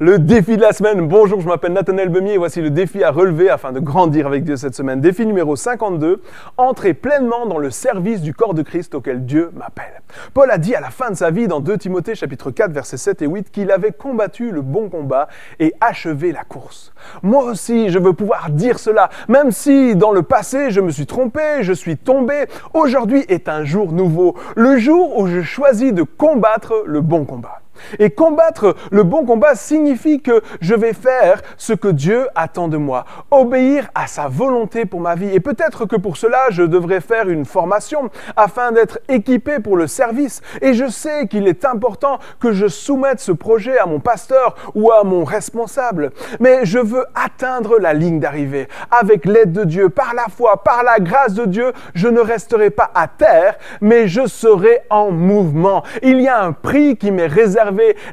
le défi de la semaine. Bonjour, je m'appelle Nathanaël Bemier et voici le défi à relever afin de grandir avec Dieu cette semaine. Défi numéro 52, entrer pleinement dans le service du corps de Christ auquel Dieu m'appelle. Paul a dit à la fin de sa vie dans 2 Timothée chapitre 4 versets 7 et 8 qu'il avait combattu le bon combat et achevé la course. Moi aussi, je veux pouvoir dire cela, même si dans le passé je me suis trompé, je suis tombé, aujourd'hui est un jour nouveau, le jour où je choisis de combattre le bon combat. Et combattre le bon combat signifie que je vais faire ce que Dieu attend de moi, obéir à sa volonté pour ma vie. Et peut-être que pour cela, je devrais faire une formation afin d'être équipé pour le service. Et je sais qu'il est important que je soumette ce projet à mon pasteur ou à mon responsable. Mais je veux atteindre la ligne d'arrivée. Avec l'aide de Dieu, par la foi, par la grâce de Dieu, je ne resterai pas à terre, mais je serai en mouvement. Il y a un prix qui m'est réservé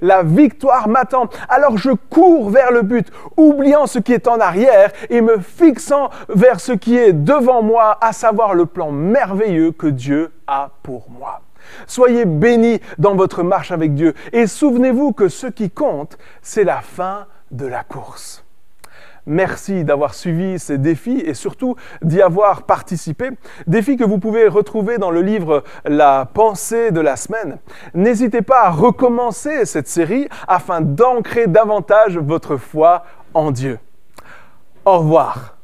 la victoire m'attend. Alors je cours vers le but, oubliant ce qui est en arrière et me fixant vers ce qui est devant moi, à savoir le plan merveilleux que Dieu a pour moi. Soyez bénis dans votre marche avec Dieu et souvenez-vous que ce qui compte, c'est la fin de la course. Merci d'avoir suivi ces défis et surtout d'y avoir participé. Défis que vous pouvez retrouver dans le livre La pensée de la semaine. N'hésitez pas à recommencer cette série afin d'ancrer davantage votre foi en Dieu. Au revoir.